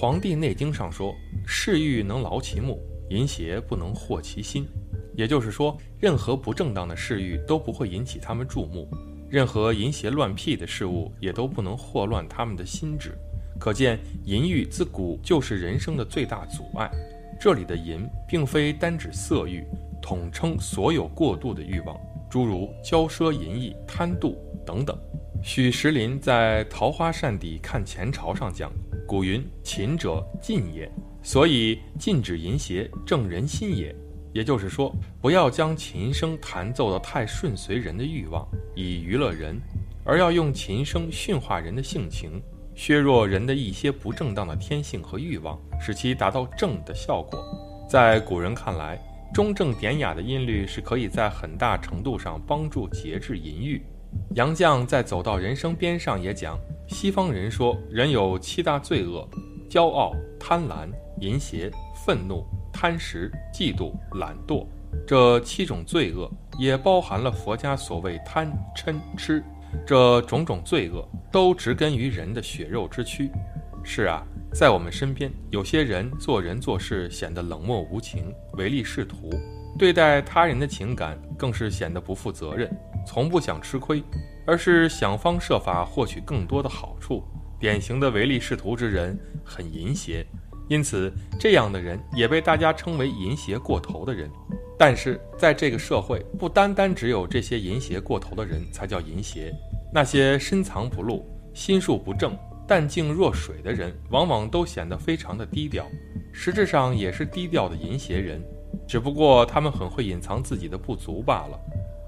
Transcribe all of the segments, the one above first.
黄帝内经》上说：“嗜欲能劳其目，淫邪不能惑其心。”也就是说，任何不正当的嗜欲都不会引起他们注目，任何淫邪乱辟的事物也都不能惑乱他们的心智。可见，淫欲自古就是人生的最大阻碍。这里的淫，并非单指色欲，统称所有过度的欲望，诸如骄奢淫逸、贪妒等等。许石林在《桃花扇底看前朝》上讲：“古云秦者禁也，所以禁止淫邪，正人心也。”也就是说，不要将琴声弹奏得太顺随人的欲望，以娱乐人，而要用琴声驯化人的性情。削弱人的一些不正当的天性和欲望，使其达到正的效果。在古人看来，中正典雅的音律是可以在很大程度上帮助节制淫欲。杨绛在《走到人生边上》也讲，西方人说人有七大罪恶：骄傲、贪婪、淫邪、愤怒、贪食、嫉妒、懒惰。这七种罪恶也包含了佛家所谓贪嗔痴。这种种罪恶都植根于人的血肉之躯。是啊，在我们身边，有些人做人做事显得冷漠无情、唯利是图，对待他人的情感更是显得不负责任，从不想吃亏，而是想方设法获取更多的好处。典型的唯利是图之人很淫邪，因此这样的人也被大家称为淫邪过头的人。但是在这个社会，不单单只有这些淫邪过头的人才叫淫邪，那些深藏不露、心术不正、淡静若水的人，往往都显得非常的低调，实质上也是低调的淫邪人，只不过他们很会隐藏自己的不足罢了。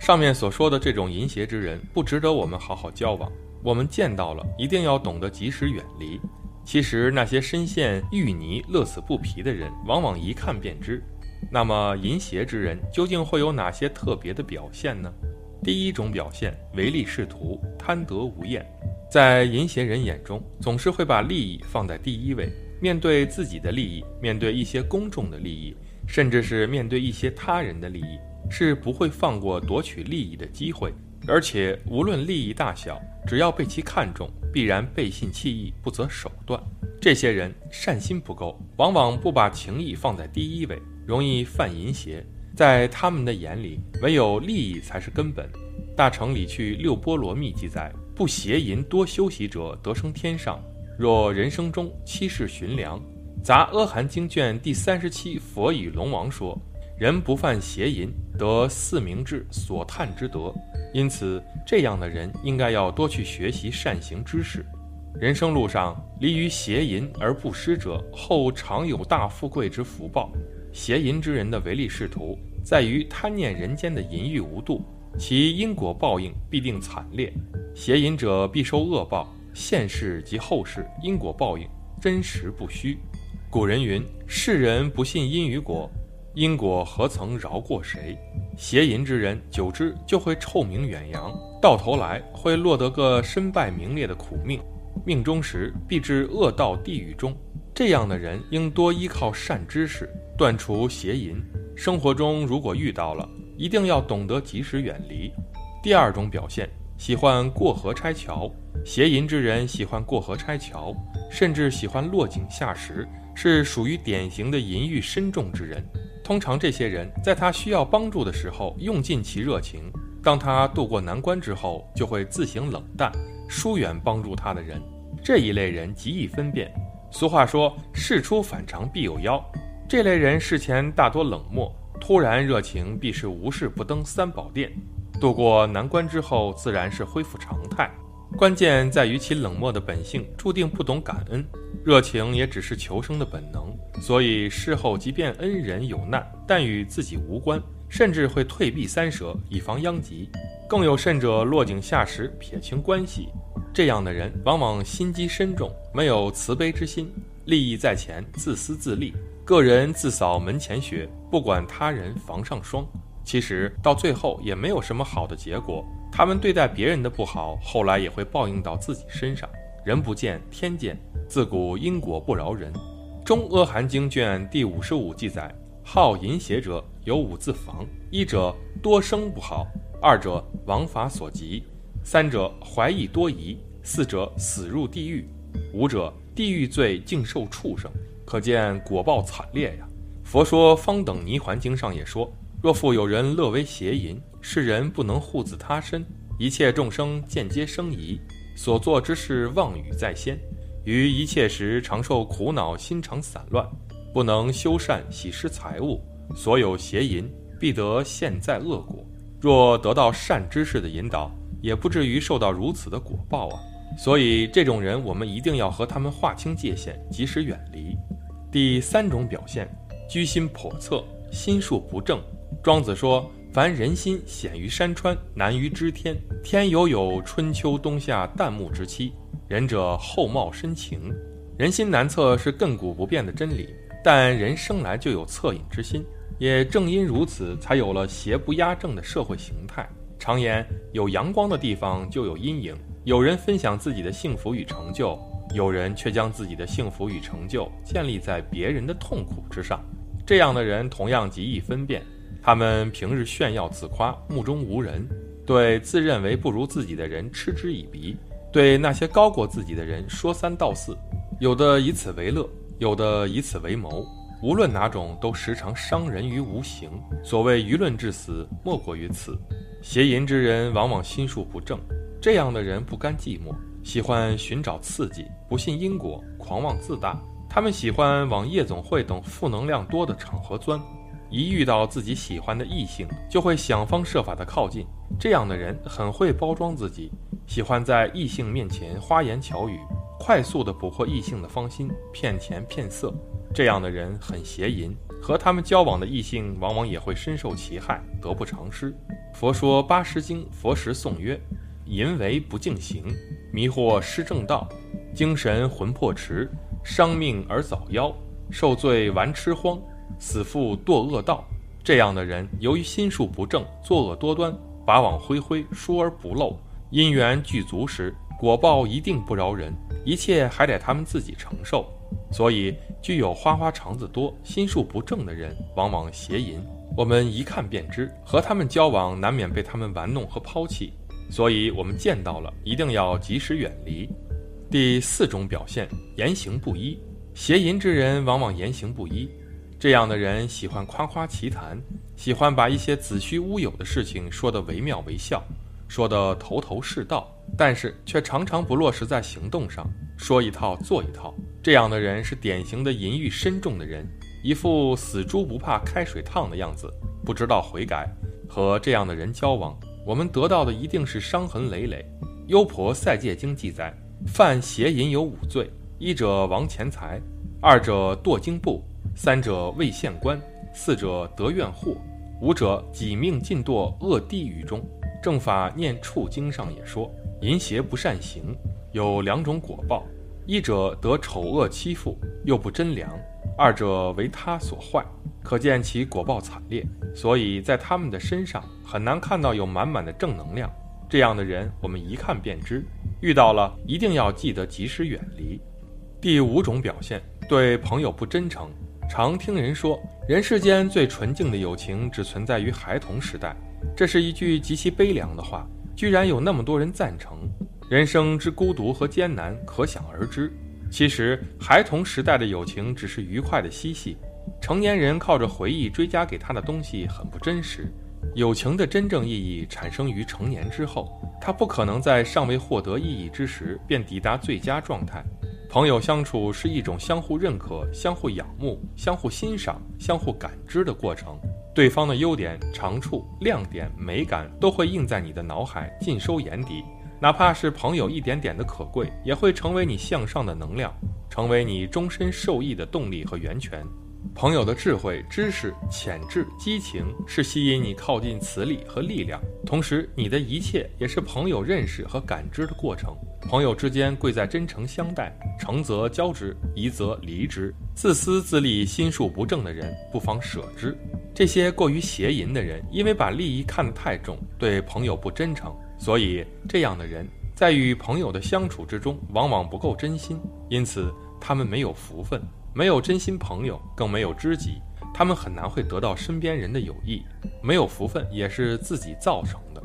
上面所说的这种淫邪之人，不值得我们好好交往，我们见到了一定要懂得及时远离。其实那些深陷淤泥、乐此不疲的人，往往一看便知。那么，淫邪之人究竟会有哪些特别的表现呢？第一种表现，唯利是图、贪得无厌。在淫邪人眼中，总是会把利益放在第一位。面对自己的利益，面对一些公众的利益，甚至是面对一些他人的利益，是不会放过夺取利益的机会。而且，无论利益大小，只要被其看中，必然背信弃义，不择手段。这些人善心不够，往往不把情义放在第一位。容易犯淫邪，在他们的眼里，唯有利益才是根本。大成里去六波罗蜜记载：不邪淫多修习者，得生天上。若人生中七世寻良，杂阿含经卷第三十七佛与龙王说：人不犯邪淫，得四明智所叹之德。因此，这样的人应该要多去学习善行知识。人生路上离于邪淫而不失者，后常有大富贵之福报。邪淫之人的唯利是图，在于贪念人间的淫欲无度，其因果报应必定惨烈。邪淫者必受恶报，现世及后世因果报应真实不虚。古人云：“世人不信因与果，因果何曾饶过谁？”邪淫之人久之就会臭名远扬，到头来会落得个身败名裂的苦命，命中时必至恶道地狱中。这样的人应多依靠善知识。断除邪淫，生活中如果遇到了，一定要懂得及时远离。第二种表现，喜欢过河拆桥。邪淫之人喜欢过河拆桥，甚至喜欢落井下石，是属于典型的淫欲深重之人。通常这些人在他需要帮助的时候用尽其热情，当他渡过难关之后，就会自行冷淡，疏远帮助他的人。这一类人极易分辨。俗话说：“事出反常必有妖。”这类人事前大多冷漠，突然热情，必是无事不登三宝殿。渡过难关之后，自然是恢复常态。关键在于其冷漠的本性，注定不懂感恩，热情也只是求生的本能。所以事后即便恩人有难，但与自己无关，甚至会退避三舍，以防殃及。更有甚者，落井下石，撇清关系。这样的人往往心机深重，没有慈悲之心，利益在前，自私自利。个人自扫门前雪，不管他人房上霜。其实到最后也没有什么好的结果。他们对待别人的不好，后来也会报应到自己身上。人不见天见，自古因果不饶人。《中阿含经》卷第五十五记载：好淫邪者有五字防：一者多生不好；二者王法所及；三者怀疑多疑；四者死入地狱；五者。地狱罪竟受畜生，可见果报惨烈呀。佛说《方等泥环经》上也说：若复有人乐为邪淫，世人不能护自他身，一切众生间接生疑，所做之事妄语在先，于一切时常受苦恼，心常散乱，不能修善，喜施财物，所有邪淫必得现在恶果。若得到善知识的引导，也不至于受到如此的果报啊。所以，这种人我们一定要和他们划清界限，及时远离。第三种表现，居心叵测，心术不正。庄子说：“凡人心显于山川，难于知天。天有有，春秋冬夏旦暮之期。仁者厚貌深情。人心难测是亘古不变的真理，但人生来就有恻隐之心。也正因如此，才有了邪不压正的社会形态。常言，有阳光的地方就有阴影。”有人分享自己的幸福与成就，有人却将自己的幸福与成就建立在别人的痛苦之上。这样的人同样极易分辨。他们平日炫耀自夸，目中无人，对自认为不如自己的人嗤之以鼻，对那些高过自己的人说三道四。有的以此为乐，有的以此为谋。无论哪种，都时常伤人于无形。所谓舆论致死，莫过于此。邪淫之人往往心术不正。这样的人不甘寂寞，喜欢寻找刺激，不信因果，狂妄自大。他们喜欢往夜总会等负能量多的场合钻，一遇到自己喜欢的异性，就会想方设法的靠近。这样的人很会包装自己，喜欢在异性面前花言巧语，快速的捕获异性的芳心，骗钱骗色。这样的人很邪淫，和他们交往的异性往往也会深受其害，得不偿失。佛说八十经，佛时颂曰。淫为不敬行，迷惑失正道，精神魂魄迟，伤命而早夭，受罪玩痴荒，死复堕恶道。这样的人，由于心术不正，作恶多端，法网恢恢，疏而不漏。因缘具足时，果报一定不饶人，一切还得他们自己承受。所以，具有花花肠子多、心术不正的人，往往邪淫，我们一看便知。和他们交往，难免被他们玩弄和抛弃。所以，我们见到了，一定要及时远离。第四种表现，言行不一。邪淫之人往往言行不一，这样的人喜欢夸夸其谈，喜欢把一些子虚乌有的事情说得惟妙惟肖，说得头头是道，但是却常常不落实在行动上，说一套做一套。这样的人是典型的淫欲深重的人，一副死猪不怕开水烫的样子，不知道悔改。和这样的人交往。我们得到的一定是伤痕累累。《优婆塞戒经》记载，犯邪淫有五罪：一者亡钱财，二者堕经部，三者未县官，四者得怨祸，五者己命尽堕恶地狱中。正法念处经上也说，淫邪不善行，有两种果报：一者得丑恶欺负，又不真良；二者为他所坏。可见其果报惨烈，所以在他们的身上很难看到有满满的正能量。这样的人，我们一看便知，遇到了一定要记得及时远离。第五种表现，对朋友不真诚。常听人说，人世间最纯净的友情只存在于孩童时代，这是一句极其悲凉的话，居然有那么多人赞成。人生之孤独和艰难，可想而知。其实，孩童时代的友情只是愉快的嬉戏。成年人靠着回忆追加给他的东西很不真实，友情的真正意义产生于成年之后，他不可能在尚未获得意义之时便抵达最佳状态。朋友相处是一种相互认可、相互仰慕、相互欣赏、相互感知的过程，对方的优点、长处、亮点、美感都会印在你的脑海，尽收眼底。哪怕是朋友一点点的可贵，也会成为你向上的能量，成为你终身受益的动力和源泉。朋友的智慧、知识、潜质、激情，是吸引你靠近磁力和力量。同时，你的一切也是朋友认识和感知的过程。朋友之间贵在真诚相待，诚则交之，疑则离之。自私自利、心术不正的人，不妨舍之。这些过于邪淫的人，因为把利益看得太重，对朋友不真诚，所以这样的人在与朋友的相处之中，往往不够真心，因此他们没有福分。没有真心朋友，更没有知己，他们很难会得到身边人的友谊。没有福分也是自己造成的。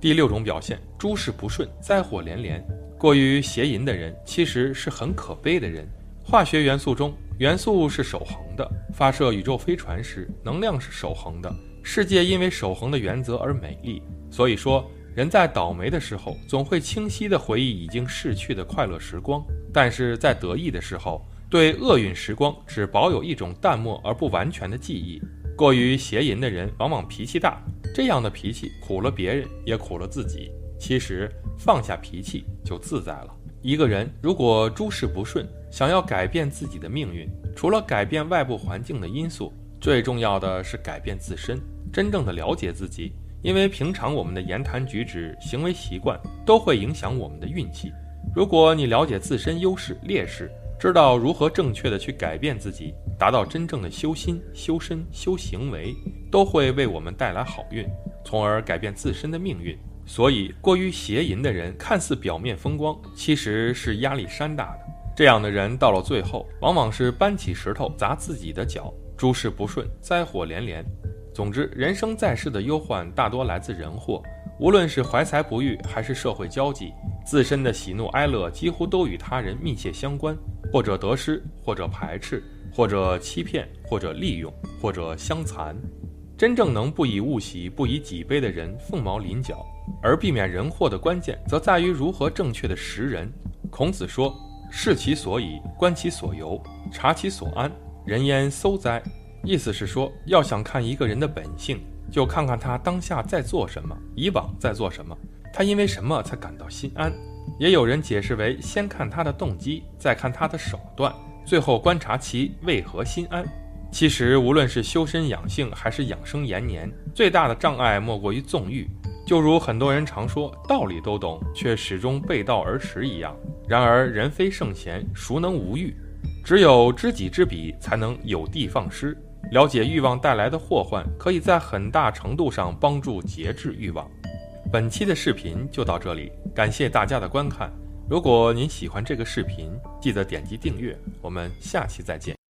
第六种表现，诸事不顺，灾祸连连。过于邪淫的人其实是很可悲的人。化学元素中，元素是守恒的，发射宇宙飞船时，能量是守恒的。世界因为守恒的原则而美丽。所以说，人在倒霉的时候，总会清晰地回忆已经逝去的快乐时光；但是在得意的时候，对厄运时光只保有一种淡漠而不完全的记忆。过于邪淫的人往往脾气大，这样的脾气苦了别人，也苦了自己。其实放下脾气就自在了。一个人如果诸事不顺，想要改变自己的命运，除了改变外部环境的因素，最重要的是改变自身，真正的了解自己。因为平常我们的言谈举止、行为习惯都会影响我们的运气。如果你了解自身优势劣势，知道如何正确的去改变自己，达到真正的修心、修身、修行为，都会为我们带来好运，从而改变自身的命运。所以，过于邪淫的人看似表面风光，其实是压力山大的。这样的人到了最后，往往是搬起石头砸自己的脚，诸事不顺，灾祸连连。总之，人生在世的忧患大多来自人祸，无论是怀才不遇，还是社会交际，自身的喜怒哀乐几乎都与他人密切相关，或者得失，或者排斥，或者欺骗，或者利用，或者相残。真正能不以物喜，不以己悲的人，凤毛麟角。而避免人祸的关键，则在于如何正确的识人。孔子说：“视其所以，观其所由，察其所安，人焉搜哉？”意思是说，要想看一个人的本性，就看看他当下在做什么，以往在做什么，他因为什么才感到心安。也有人解释为：先看他的动机，再看他的手段，最后观察其为何心安。其实，无论是修身养性，还是养生延年，最大的障碍莫过于纵欲。就如很多人常说，道理都懂，却始终背道而驰一样。然而，人非圣贤，孰能无欲？只有知己知彼，才能有的放矢。了解欲望带来的祸患，可以在很大程度上帮助节制欲望。本期的视频就到这里，感谢大家的观看。如果您喜欢这个视频，记得点击订阅。我们下期再见。